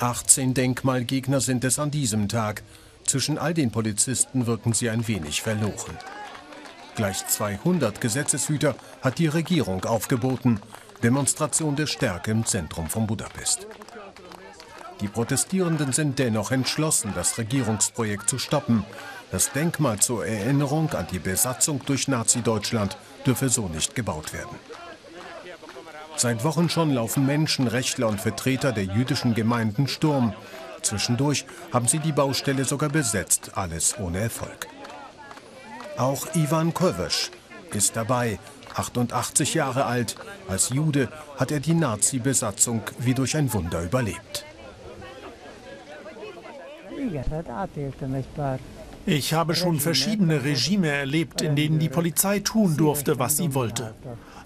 18 Denkmalgegner sind es an diesem Tag. Zwischen all den Polizisten wirken sie ein wenig verloren. Gleich 200 Gesetzeshüter hat die Regierung aufgeboten. Demonstration der Stärke im Zentrum von Budapest. Die Protestierenden sind dennoch entschlossen, das Regierungsprojekt zu stoppen. Das Denkmal zur Erinnerung an die Besatzung durch Nazi-Deutschland dürfe so nicht gebaut werden. Seit Wochen schon laufen Menschenrechtler und Vertreter der jüdischen Gemeinden Sturm. Zwischendurch haben sie die Baustelle sogar besetzt, alles ohne Erfolg. Auch Ivan Kovesch ist dabei, 88 Jahre alt. Als Jude hat er die Nazi-Besatzung wie durch ein Wunder überlebt. Ich habe schon verschiedene Regime erlebt, in denen die Polizei tun durfte, was sie wollte.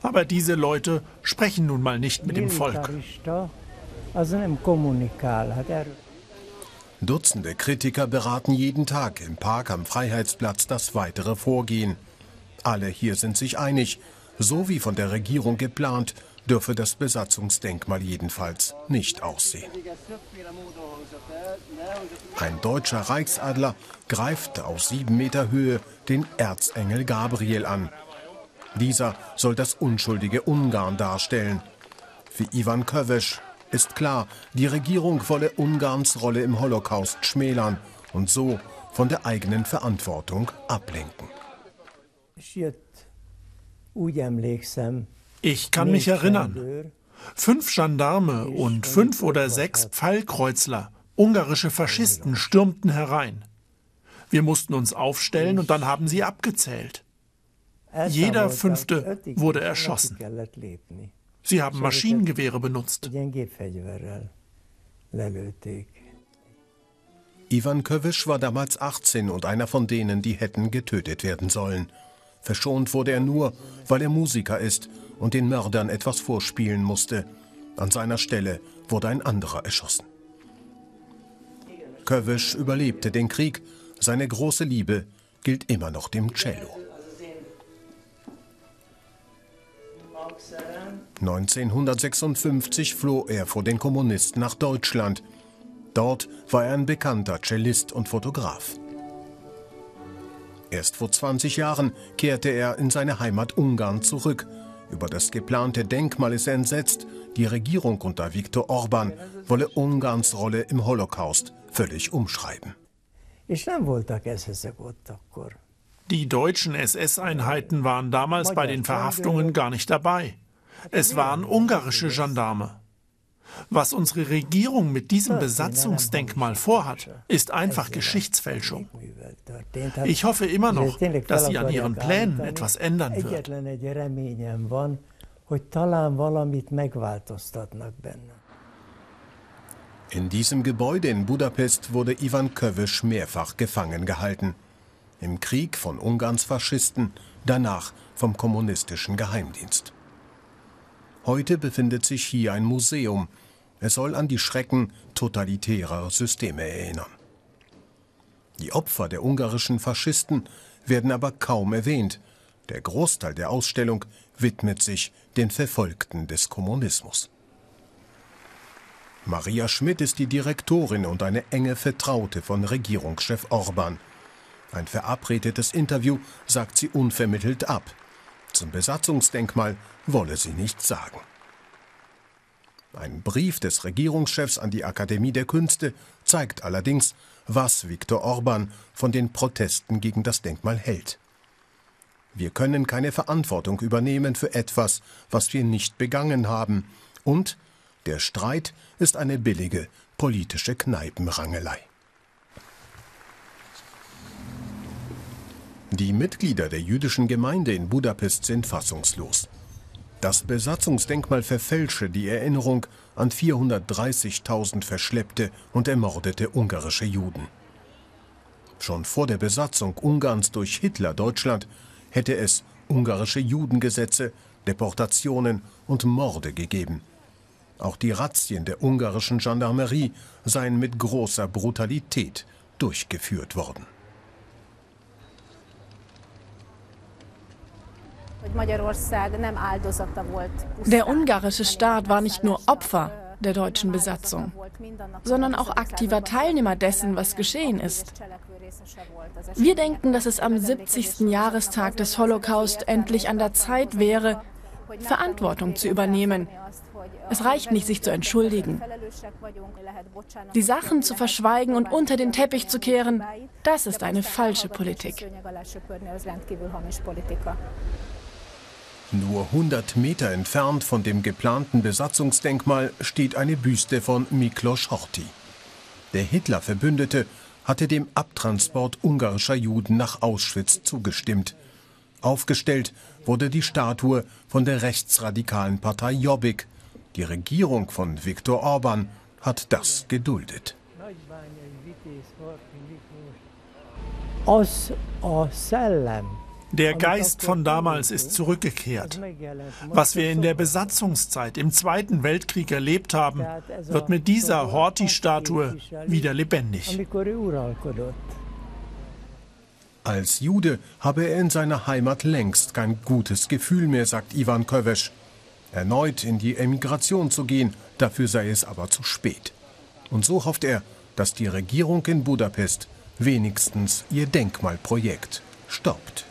Aber diese Leute sprechen nun mal nicht mit dem Volk. Dutzende Kritiker beraten jeden Tag im Park am Freiheitsplatz das weitere Vorgehen. Alle hier sind sich einig, so wie von der Regierung geplant, dürfe das Besatzungsdenkmal jedenfalls nicht aussehen. Ein deutscher Reichsadler greift aus sieben Meter Höhe den Erzengel Gabriel an. Dieser soll das unschuldige Ungarn darstellen. Für Ivan Kövesch ist klar, die Regierung wolle Ungarns Rolle im Holocaust schmälern und so von der eigenen Verantwortung ablenken. Ich kann mich erinnern. Fünf Gendarme und fünf oder sechs Pfeilkreuzler, ungarische Faschisten, stürmten herein. Wir mussten uns aufstellen und dann haben sie abgezählt. Jeder Fünfte wurde erschossen. Sie haben Maschinengewehre benutzt. Ivan Köwisch war damals 18 und einer von denen, die hätten getötet werden sollen. Verschont wurde er nur, weil er Musiker ist und den Mördern etwas vorspielen musste. An seiner Stelle wurde ein anderer erschossen. Köwisch überlebte den Krieg. Seine große Liebe gilt immer noch dem Cello. 1956 floh er vor den Kommunisten nach Deutschland. Dort war er ein bekannter Cellist und Fotograf. Erst vor 20 Jahren kehrte er in seine Heimat Ungarn zurück. Über das geplante Denkmal ist er entsetzt. Die Regierung unter Viktor Orban wolle Ungarns Rolle im Holocaust völlig umschreiben. Die deutschen SS-Einheiten waren damals bei den Verhaftungen gar nicht dabei. Es waren ungarische Gendarme. Was unsere Regierung mit diesem Besatzungsdenkmal vorhat, ist einfach Geschichtsfälschung. Ich hoffe immer noch, dass sie an ihren Plänen etwas ändern wird. In diesem Gebäude in Budapest wurde Ivan Köwisch mehrfach gefangen gehalten. Im Krieg von Ungarns Faschisten, danach vom kommunistischen Geheimdienst. Heute befindet sich hier ein Museum. Es soll an die Schrecken totalitärer Systeme erinnern. Die Opfer der ungarischen Faschisten werden aber kaum erwähnt. Der Großteil der Ausstellung widmet sich den Verfolgten des Kommunismus. Maria Schmidt ist die Direktorin und eine enge Vertraute von Regierungschef Orban. Ein verabredetes Interview sagt sie unvermittelt ab. Zum Besatzungsdenkmal wolle sie nichts sagen. Ein Brief des Regierungschefs an die Akademie der Künste zeigt allerdings, was Viktor Orban von den Protesten gegen das Denkmal hält. Wir können keine Verantwortung übernehmen für etwas, was wir nicht begangen haben, und der Streit ist eine billige politische Kneipenrangelei. Die Mitglieder der jüdischen Gemeinde in Budapest sind fassungslos. Das Besatzungsdenkmal verfälsche die Erinnerung an 430.000 verschleppte und ermordete ungarische Juden. Schon vor der Besatzung Ungarns durch Hitler Deutschland hätte es ungarische Judengesetze, Deportationen und Morde gegeben. Auch die Razzien der ungarischen Gendarmerie seien mit großer Brutalität durchgeführt worden. Der ungarische Staat war nicht nur Opfer, der deutschen Besatzung, sondern auch aktiver Teilnehmer dessen, was geschehen ist. Wir denken, dass es am 70. Jahrestag des Holocaust endlich an der Zeit wäre, Verantwortung zu übernehmen. Es reicht nicht, sich zu entschuldigen. Die Sachen zu verschweigen und unter den Teppich zu kehren, das ist eine falsche Politik. Nur 100 Meter entfernt von dem geplanten Besatzungsdenkmal steht eine Büste von Miklos Horthy. Der Hitler-Verbündete hatte dem Abtransport ungarischer Juden nach Auschwitz zugestimmt. Aufgestellt wurde die Statue von der rechtsradikalen Partei Jobbik. Die Regierung von Viktor Orban hat das geduldet. Aus, aus der Geist von damals ist zurückgekehrt. Was wir in der Besatzungszeit im Zweiten Weltkrieg erlebt haben, wird mit dieser Horthy-Statue wieder lebendig. Als Jude habe er in seiner Heimat längst kein gutes Gefühl mehr, sagt Ivan Kövesch. Erneut in die Emigration zu gehen, dafür sei es aber zu spät. Und so hofft er, dass die Regierung in Budapest wenigstens ihr Denkmalprojekt stoppt.